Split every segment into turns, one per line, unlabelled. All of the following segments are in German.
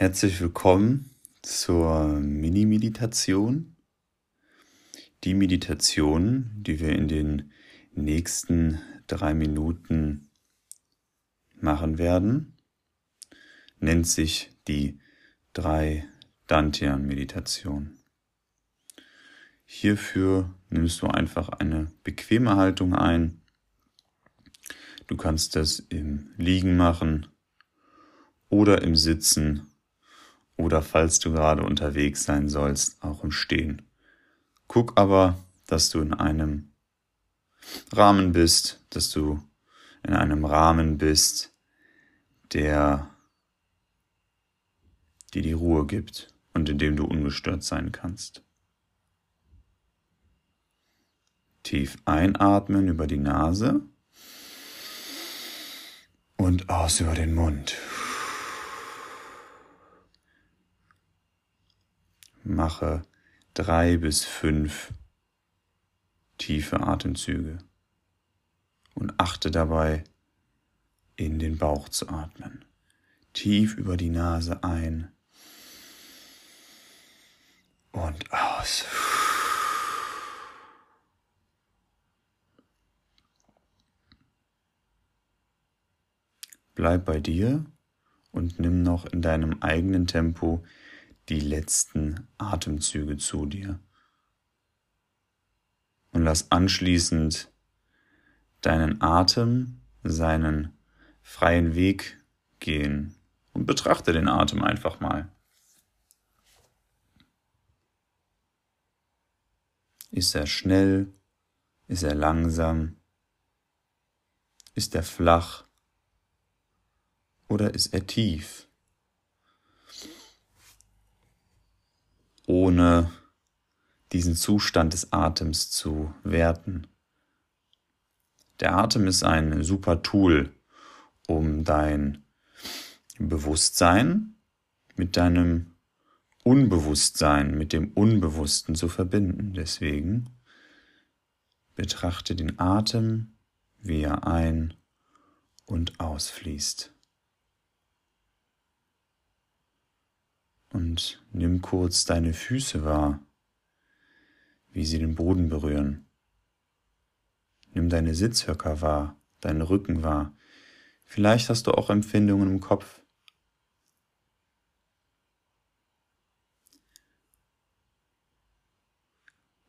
Herzlich willkommen zur Mini-Meditation. Die Meditation, die wir in den nächsten drei Minuten machen werden, nennt sich die drei Dantian-Meditation. Hierfür nimmst du einfach eine bequeme Haltung ein. Du kannst das im Liegen machen oder im Sitzen oder falls du gerade unterwegs sein sollst, auch im Stehen. Guck aber, dass du in einem Rahmen bist, dass du in einem Rahmen bist, der dir die Ruhe gibt und in dem du ungestört sein kannst. Tief einatmen über die Nase und aus über den Mund. Mache drei bis fünf tiefe Atemzüge und achte dabei, in den Bauch zu atmen. Tief über die Nase ein und aus. Bleib bei dir und nimm noch in deinem eigenen Tempo die letzten Atemzüge zu dir. Und lass anschließend deinen Atem seinen freien Weg gehen und betrachte den Atem einfach mal. Ist er schnell? Ist er langsam? Ist er flach? Oder ist er tief? Ohne diesen Zustand des Atems zu werten. Der Atem ist ein super Tool, um dein Bewusstsein mit deinem Unbewusstsein, mit dem Unbewussten zu verbinden. Deswegen betrachte den Atem, wie er ein- und ausfließt. Und nimm kurz deine Füße wahr, wie sie den Boden berühren. Nimm deine Sitzhöcker wahr, deinen Rücken wahr. Vielleicht hast du auch Empfindungen im Kopf.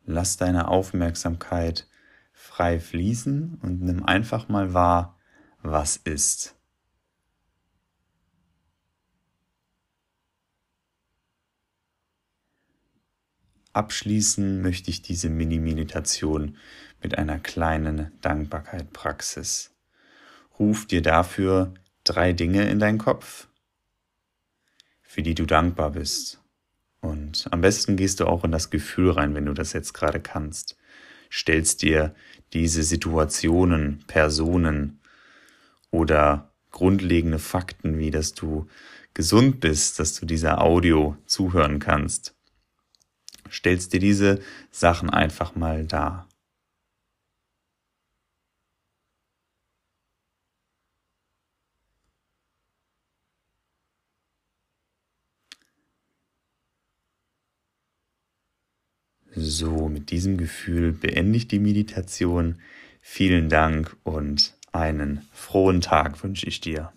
Lass deine Aufmerksamkeit frei fließen und nimm einfach mal wahr, was ist. Abschließen möchte ich diese Mini-Meditation mit einer kleinen Dankbarkeit-Praxis. Ruf dir dafür drei Dinge in deinen Kopf, für die du dankbar bist. Und am besten gehst du auch in das Gefühl rein, wenn du das jetzt gerade kannst. Stellst dir diese Situationen, Personen oder grundlegende Fakten, wie dass du gesund bist, dass du dieser Audio zuhören kannst stellst dir diese Sachen einfach mal dar. So, mit diesem Gefühl beende ich die Meditation. Vielen Dank und einen frohen Tag wünsche ich dir.